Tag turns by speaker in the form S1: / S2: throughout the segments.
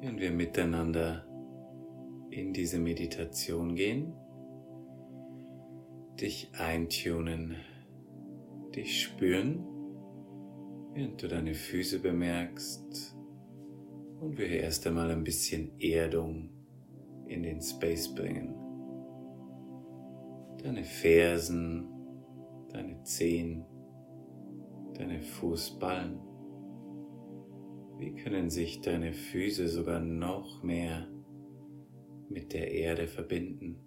S1: wenn wir miteinander in diese Meditation gehen, dich eintunen, dich spüren, während du deine Füße bemerkst und wir erst einmal ein bisschen Erdung in den Space bringen. Deine Fersen, deine Zehen, deine Fußballen. Wie können sich deine Füße sogar noch mehr mit der Erde verbinden?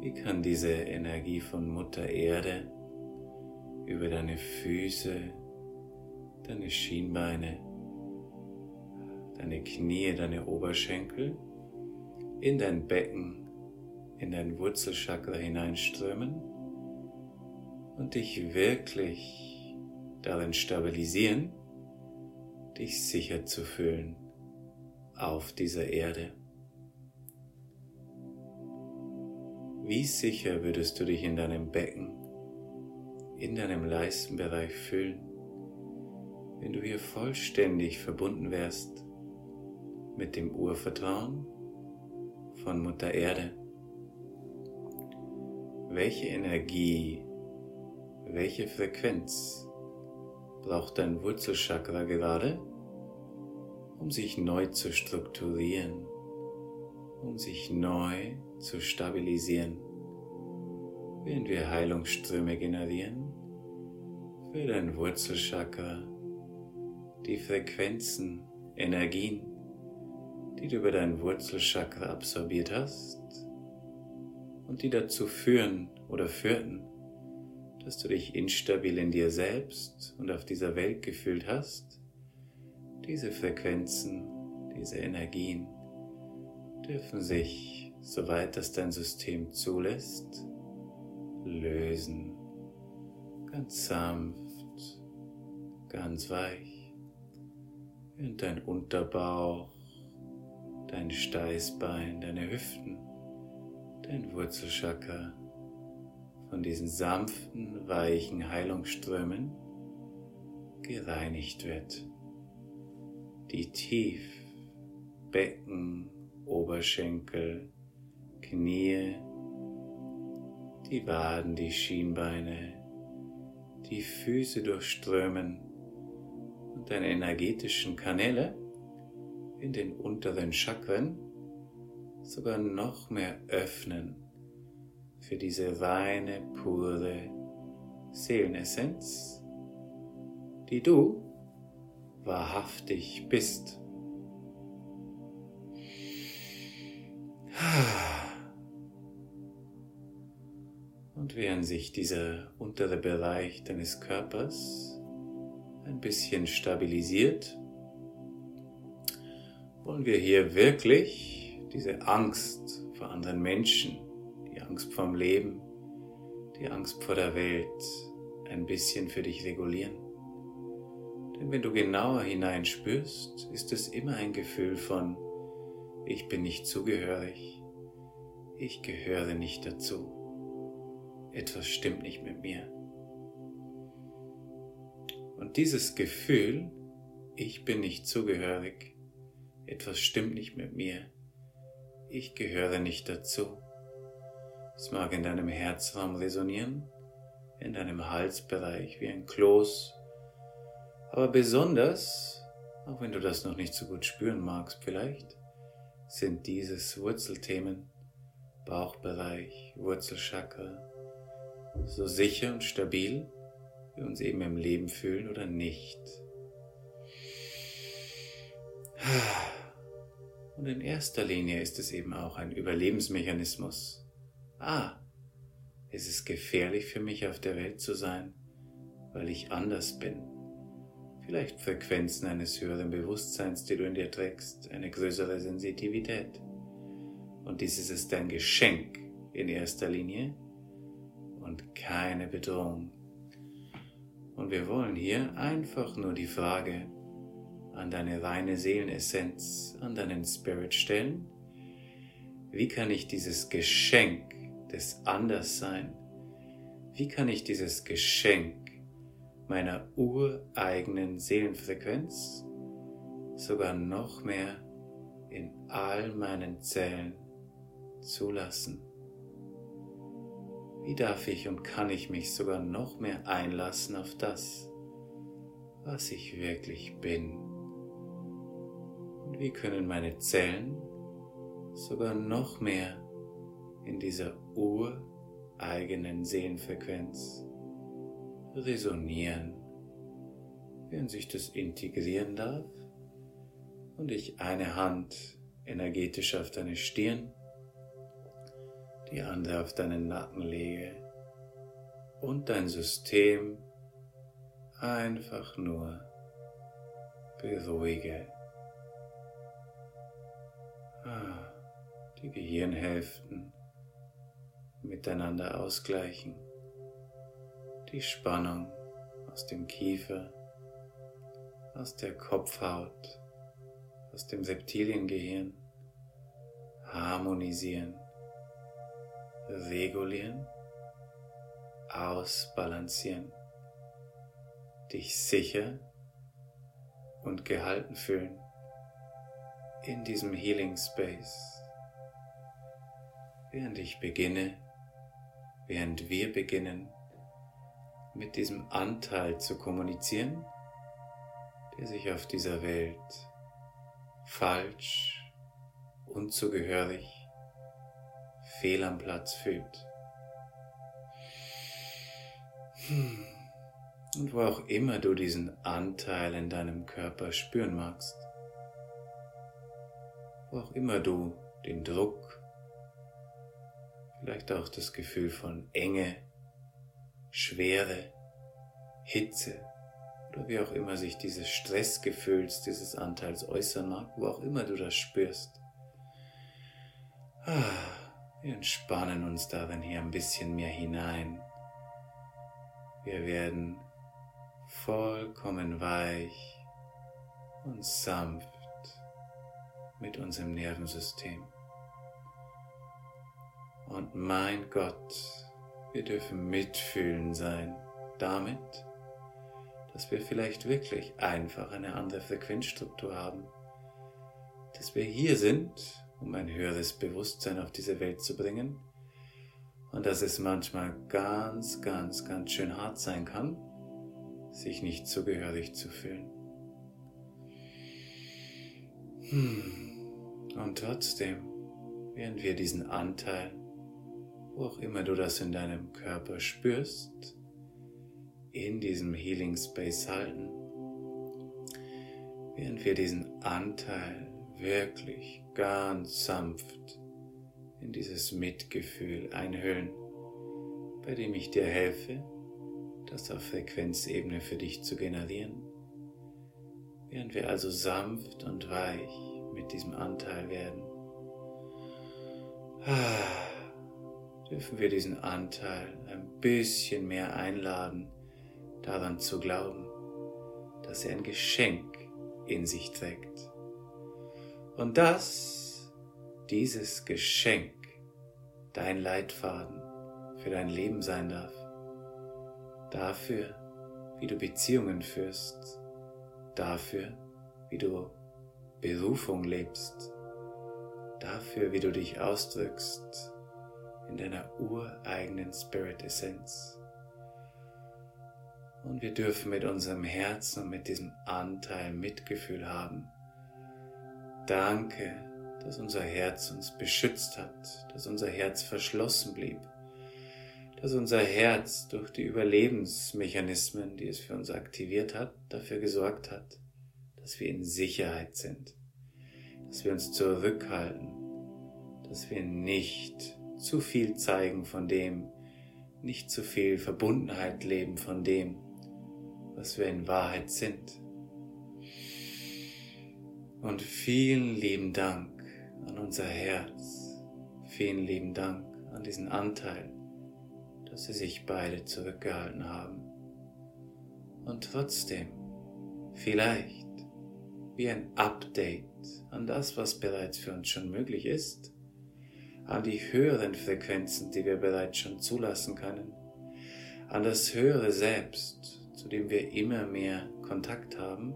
S1: Wie kann diese Energie von Mutter Erde über deine Füße, deine Schienbeine, deine Knie, deine Oberschenkel in dein Becken, in dein Wurzelchakra hineinströmen und dich wirklich darin stabilisieren, dich sicher zu fühlen auf dieser Erde. Wie sicher würdest du dich in deinem Becken, in deinem Leistenbereich fühlen, wenn du hier vollständig verbunden wärst mit dem Urvertrauen von Mutter Erde? Welche Energie, welche Frequenz braucht dein Wurzelchakra gerade, um sich neu zu strukturieren, um sich neu zu stabilisieren, während wir Heilungsströme generieren für dein Wurzelchakra, die Frequenzen, Energien, die du über dein Wurzelchakra absorbiert hast und die dazu führen oder führten, dass du dich instabil in dir selbst und auf dieser Welt gefühlt hast, diese Frequenzen, diese Energien dürfen sich, soweit das dein System zulässt, lösen. Ganz sanft, ganz weich. Und dein Unterbauch, dein Steißbein, deine Hüften, dein Wurzelchakra von diesen sanften, weichen Heilungsströmen gereinigt wird. Die tief Becken, Oberschenkel, Knie, die Waden, die Schienbeine, die Füße durchströmen und deine energetischen Kanäle in den unteren Chakren sogar noch mehr öffnen für diese reine, pure Seelenessenz, die du wahrhaftig bist. Und während sich dieser untere Bereich deines Körpers ein bisschen stabilisiert, wollen wir hier wirklich diese Angst vor anderen Menschen Angst vorm Leben, die Angst vor der Welt ein bisschen für dich regulieren. Denn wenn du genauer hineinspürst, ist es immer ein Gefühl von, ich bin nicht zugehörig, ich gehöre nicht dazu, etwas stimmt nicht mit mir. Und dieses Gefühl, ich bin nicht zugehörig, etwas stimmt nicht mit mir, ich gehöre nicht dazu, es mag in deinem Herzraum resonieren, in deinem Halsbereich wie ein Kloß, aber besonders, auch wenn du das noch nicht so gut spüren magst vielleicht, sind dieses Wurzelthemen, Bauchbereich, Wurzelchakra, so sicher und stabil, wie wir uns eben im Leben fühlen oder nicht. Und in erster Linie ist es eben auch ein Überlebensmechanismus, ah, es ist gefährlich für mich auf der Welt zu sein, weil ich anders bin. Vielleicht Frequenzen eines höheren Bewusstseins, die du in dir trägst, eine größere Sensitivität. Und dieses ist dein Geschenk in erster Linie und keine Bedrohung. Und wir wollen hier einfach nur die Frage an deine reine Seelenessenz, an deinen Spirit stellen. Wie kann ich dieses Geschenk des Anderssein, wie kann ich dieses Geschenk meiner ureigenen Seelenfrequenz sogar noch mehr in all meinen Zellen zulassen? Wie darf ich und kann ich mich sogar noch mehr einlassen auf das, was ich wirklich bin? Und wie können meine Zellen sogar noch mehr in dieser ureigenen Seelenfrequenz resonieren, während sich das integrieren darf und ich eine Hand energetisch auf deine Stirn, die andere auf deinen Nacken lege und dein System einfach nur beruhige. Ah, die Gehirnhälften miteinander ausgleichen, die Spannung aus dem Kiefer, aus der Kopfhaut, aus dem Septiliengehirn harmonisieren, regulieren, ausbalancieren, dich sicher und gehalten fühlen in diesem Healing Space. Während ich beginne, während wir beginnen, mit diesem Anteil zu kommunizieren, der sich auf dieser Welt falsch, unzugehörig, fehl am Platz fühlt. Hm. Und wo auch immer du diesen Anteil in deinem Körper spüren magst, wo auch immer du den Druck, vielleicht auch das Gefühl von Enge, Schwere, Hitze oder wie auch immer sich dieses Stressgefühls, dieses Anteils äußern mag, wo auch immer du das spürst. Ah, wir entspannen uns darin hier ein bisschen mehr hinein. Wir werden vollkommen weich und sanft mit unserem Nervensystem. Und mein Gott, wir dürfen mitfühlen sein damit, dass wir vielleicht wirklich einfach eine andere Frequenzstruktur haben, dass wir hier sind, um ein höheres Bewusstsein auf diese Welt zu bringen und dass es manchmal ganz, ganz, ganz schön hart sein kann, sich nicht zugehörig zu fühlen. Hm. Und trotzdem, während wir diesen Anteil, wo auch immer du das in deinem Körper spürst, in diesem Healing Space halten, während wir diesen Anteil wirklich ganz sanft in dieses Mitgefühl einhüllen, bei dem ich dir helfe, das auf Frequenzebene für dich zu generieren. Während wir also sanft und weich mit diesem Anteil werden, ah, dürfen wir diesen Anteil ein bisschen mehr einladen, daran zu glauben, dass er ein Geschenk in sich trägt. Und dass dieses Geschenk dein Leitfaden für dein Leben sein darf. Dafür, wie du Beziehungen führst. Dafür, wie du Berufung lebst. Dafür, wie du dich ausdrückst in deiner ureigenen Spirit Essenz. Und wir dürfen mit unserem Herzen und mit diesem Anteil Mitgefühl haben. Danke, dass unser Herz uns beschützt hat, dass unser Herz verschlossen blieb, dass unser Herz durch die Überlebensmechanismen, die es für uns aktiviert hat, dafür gesorgt hat, dass wir in Sicherheit sind, dass wir uns zurückhalten, dass wir nicht zu viel zeigen von dem, nicht zu viel Verbundenheit leben von dem, was wir in Wahrheit sind. Und vielen lieben Dank an unser Herz. Vielen lieben Dank an diesen Anteil, dass sie sich beide zurückgehalten haben. Und trotzdem, vielleicht wie ein Update an das, was bereits für uns schon möglich ist, an die höheren Frequenzen, die wir bereits schon zulassen können, an das höhere Selbst, zu dem wir immer mehr Kontakt haben,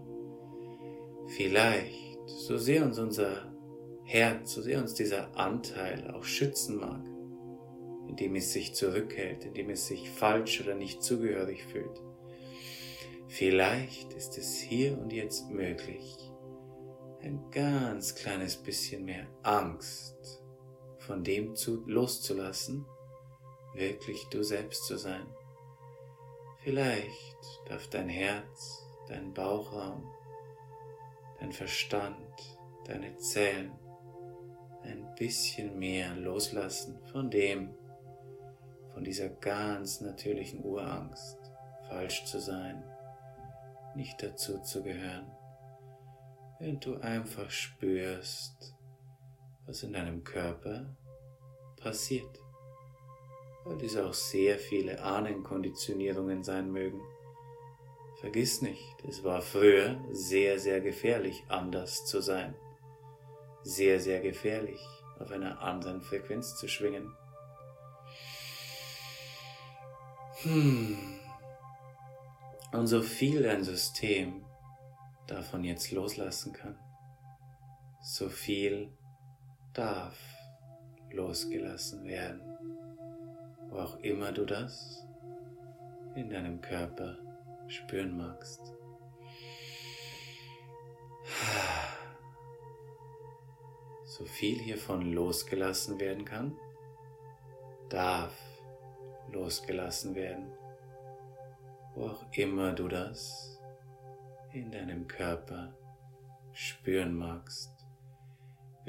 S1: Vielleicht, so sehr uns unser Herz, so sehr uns dieser Anteil auch schützen mag, indem es sich zurückhält, indem es sich falsch oder nicht zugehörig fühlt. Vielleicht ist es hier und jetzt möglich, ein ganz kleines bisschen mehr Angst von dem zu, loszulassen, wirklich du selbst zu sein. Vielleicht darf dein Herz, dein Bauchraum, dein Verstand, deine Zellen ein bisschen mehr loslassen von dem, von dieser ganz natürlichen Urangst, falsch zu sein, nicht dazu zu gehören, wenn du einfach spürst, was in deinem Körper passiert, weil dies auch sehr viele Ahnenkonditionierungen sein mögen. Vergiss nicht, es war früher sehr, sehr gefährlich, anders zu sein. Sehr, sehr gefährlich, auf einer anderen Frequenz zu schwingen. Hm. Und so viel dein System davon jetzt loslassen kann, so viel darf losgelassen werden, wo auch immer du das in deinem Körper spüren magst. So viel hiervon losgelassen werden kann, darf losgelassen werden, wo auch immer du das in deinem Körper spüren magst,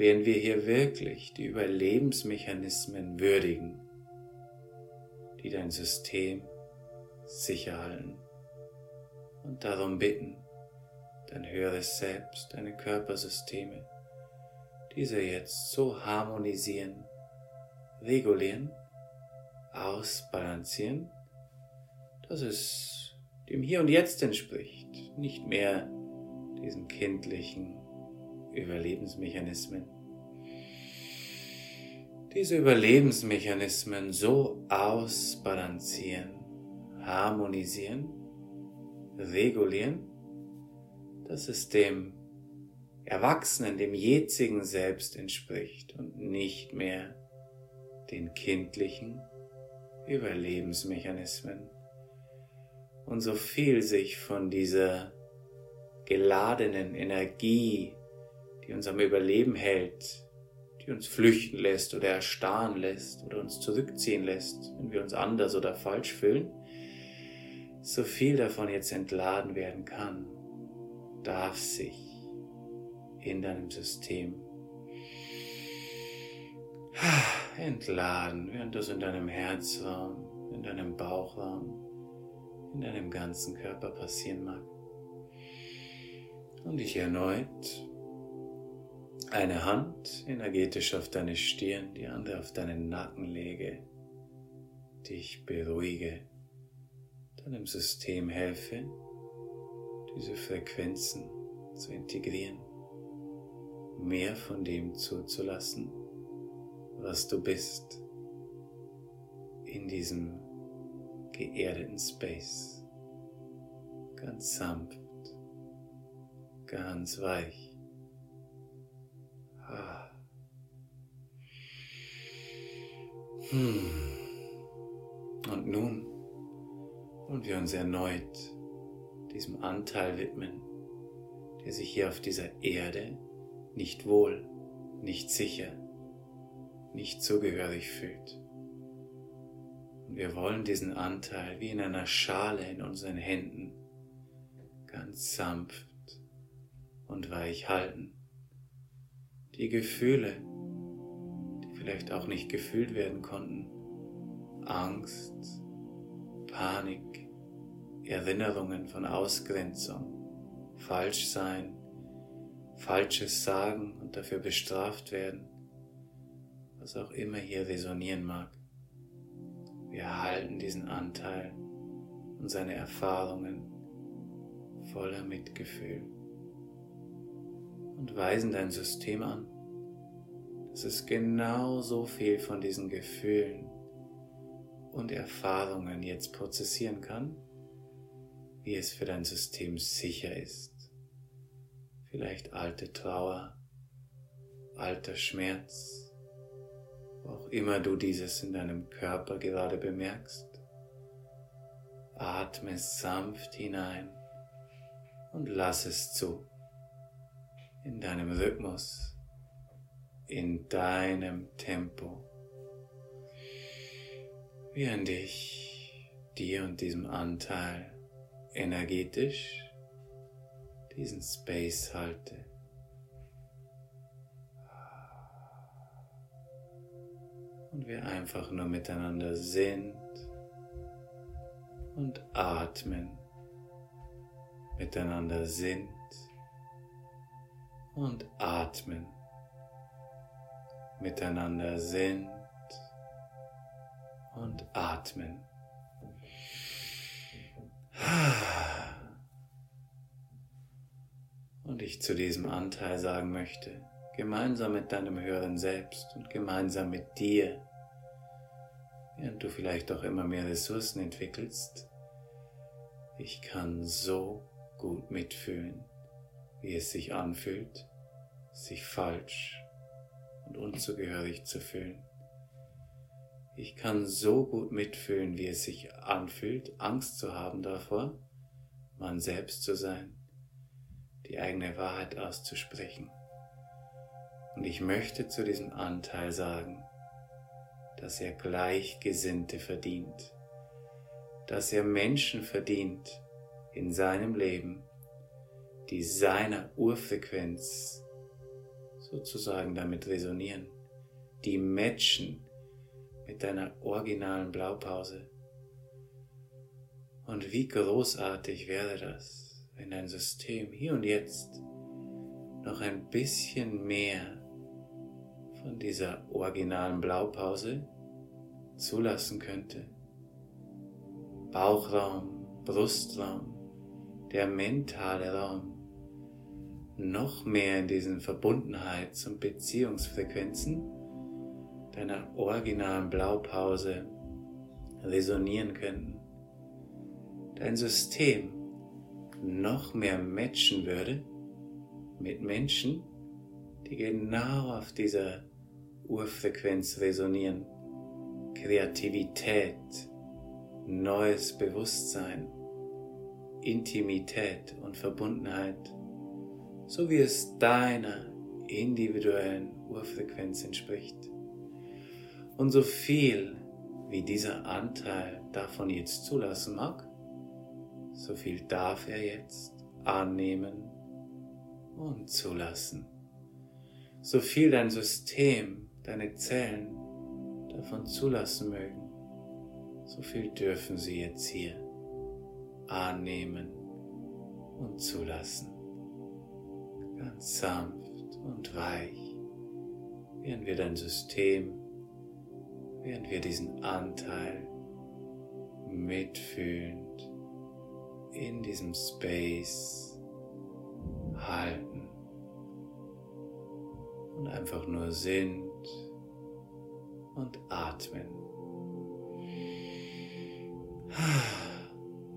S1: während wir hier wirklich die Überlebensmechanismen würdigen, die dein System sicher halten und darum bitten, dein höheres Selbst, deine Körpersysteme, diese jetzt so harmonisieren, regulieren, ausbalancieren, dass es dem Hier und Jetzt entspricht, nicht mehr diesen kindlichen Überlebensmechanismen. Diese Überlebensmechanismen so ausbalancieren, harmonisieren, regulieren, dass es dem Erwachsenen, dem jetzigen Selbst entspricht und nicht mehr den kindlichen Überlebensmechanismen. Und so viel sich von dieser geladenen Energie, die uns am Überleben hält, die uns flüchten lässt oder erstarren lässt oder uns zurückziehen lässt, wenn wir uns anders oder falsch fühlen, so viel davon jetzt entladen werden kann, darf sich in deinem System entladen, während das in deinem Herzraum, in deinem Bauchraum, in deinem ganzen Körper passieren mag. Und ich erneut eine Hand energetisch auf deine Stirn, die andere auf deinen Nacken lege, dich beruhige, deinem System helfe, diese Frequenzen zu integrieren mehr von dem zuzulassen, was du bist in diesem geerdeten Space. Ganz sanft, ganz weich. Hm. Und nun wollen wir uns erneut diesem Anteil widmen, der sich hier auf dieser Erde nicht wohl, nicht sicher, nicht zugehörig fühlt. Und wir wollen diesen Anteil wie in einer Schale in unseren Händen ganz sanft und weich halten. Die Gefühle, die vielleicht auch nicht gefühlt werden konnten, Angst, Panik, Erinnerungen von Ausgrenzung, Falschsein, Falsches sagen und dafür bestraft werden, was auch immer hier resonieren mag. Wir erhalten diesen Anteil und seine Erfahrungen voller Mitgefühl und weisen dein System an, es genau so viel von diesen Gefühlen und Erfahrungen jetzt prozessieren kann, wie es für dein System sicher ist vielleicht alte Trauer, alter Schmerz, wo auch immer du dieses in deinem Körper gerade bemerkst. Atme sanft hinein und lass es zu. In deinem Rhythmus, in deinem Tempo. Während ich dir und diesem Anteil energetisch diesen Space halte. Und wir einfach nur miteinander sind und atmen, miteinander sind und atmen, miteinander sind und atmen. Und ich zu diesem Anteil sagen möchte, gemeinsam mit deinem höheren Selbst und gemeinsam mit dir, während du vielleicht auch immer mehr Ressourcen entwickelst, ich kann so gut mitfühlen, wie es sich anfühlt, sich falsch und unzugehörig zu fühlen. Ich kann so gut mitfühlen, wie es sich anfühlt, Angst zu haben davor, man selbst zu sein, die eigene Wahrheit auszusprechen. Und ich möchte zu diesem Anteil sagen, dass er Gleichgesinnte verdient, dass er Menschen verdient in seinem Leben, die seiner Urfrequenz sozusagen damit resonieren, die matchen mit deiner originalen Blaupause. Und wie großartig wäre das, wenn dein System hier und jetzt noch ein bisschen mehr von dieser originalen Blaupause zulassen könnte. Bauchraum, Brustraum, der mentale Raum, noch mehr in diesen Verbundenheits- und Beziehungsfrequenzen deiner originalen Blaupause resonieren könnten. Dein System noch mehr matchen würde mit Menschen, die genau auf dieser Urfrequenz resonieren. Kreativität, neues Bewusstsein, Intimität und Verbundenheit, so wie es deiner individuellen Urfrequenz entspricht. Und so viel wie dieser Anteil davon jetzt zulassen mag, so viel darf er jetzt annehmen und zulassen. So viel dein System, deine Zellen davon zulassen mögen, so viel dürfen sie jetzt hier annehmen und zulassen. Ganz sanft und weich, während wir dein System, während wir diesen Anteil mitfühlend in diesem Space halten und einfach nur sind und atmen.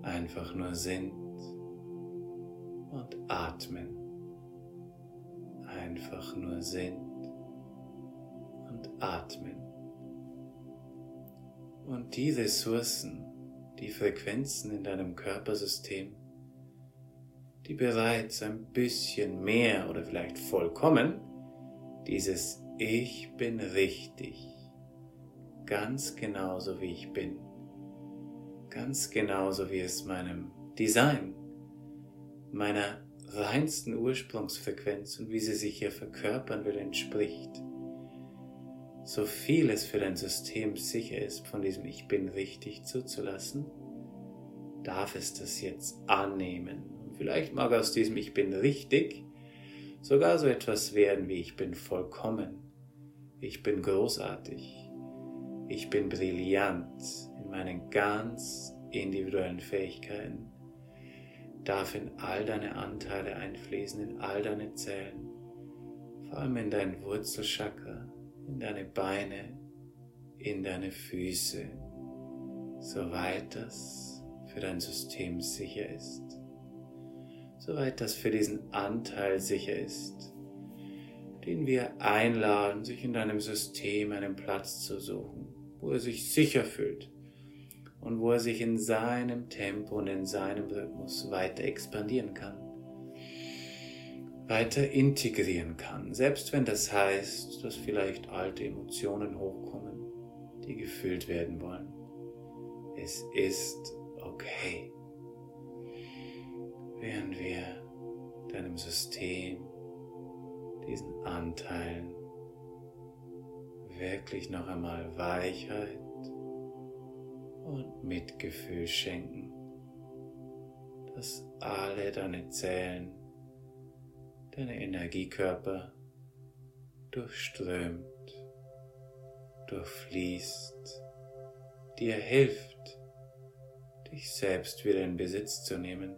S1: Einfach nur sind und atmen. Einfach nur sind und atmen. Und die Ressourcen, die Frequenzen in deinem Körpersystem, die bereits ein bisschen mehr oder vielleicht vollkommen dieses Ich bin richtig, ganz genauso wie ich bin, ganz genauso wie es meinem Design, meiner reinsten Ursprungsfrequenz und wie sie sich hier verkörpern will, entspricht. So viel es für dein System sicher ist, von diesem Ich bin richtig zuzulassen, darf es das jetzt annehmen. Und vielleicht mag aus diesem Ich bin richtig sogar so etwas werden wie Ich bin vollkommen, ich bin großartig, ich bin brillant in meinen ganz individuellen Fähigkeiten, darf in all deine Anteile einfließen, in all deine Zellen, vor allem in dein Wurzelchakra, in deine Beine, in deine Füße, soweit das für dein System sicher ist. Soweit das für diesen Anteil sicher ist, den wir einladen, sich in deinem System einen Platz zu suchen, wo er sich sicher fühlt und wo er sich in seinem Tempo und in seinem Rhythmus weiter expandieren kann, weiter integrieren kann, selbst wenn das heißt, dass vielleicht alte Emotionen hochkommen, die gefühlt werden wollen. Es ist okay, während wir deinem System, diesen Anteilen wirklich noch einmal Weichheit und Mitgefühl schenken, dass alle deine Zellen, deine Energiekörper durchströmt, durchfließt, dir hilft, dich selbst wieder in Besitz zu nehmen,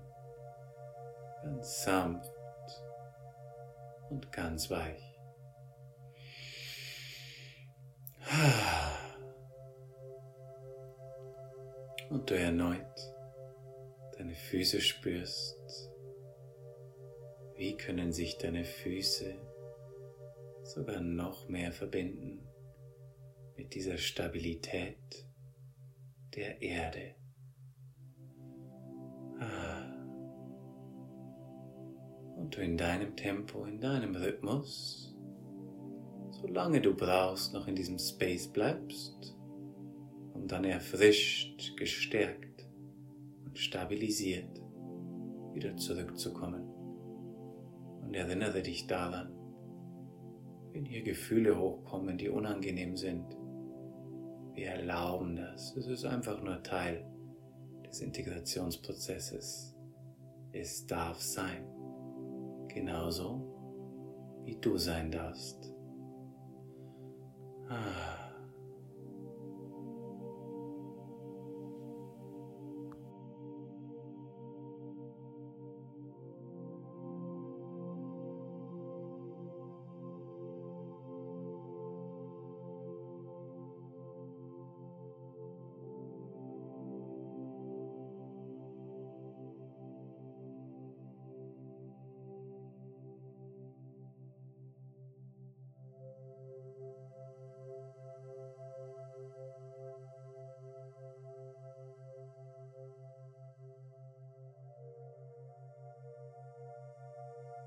S1: ganz sanft und ganz weich. Und du erneut deine Füße spürst, wie können sich deine Füße sogar noch mehr verbinden mit dieser Stabilität der Erde. Ah. Und du in deinem Tempo, in deinem Rhythmus, solange du brauchst, noch in diesem Space bleibst und dann erfrischt, gestärkt und stabilisiert wieder zurückzukommen. Und erinnere dich daran, wenn hier Gefühle hochkommen, die unangenehm sind, wir erlauben das. Es ist einfach nur Teil des Integrationsprozesses. Es darf sein. Genauso wie du sein darfst. Ah.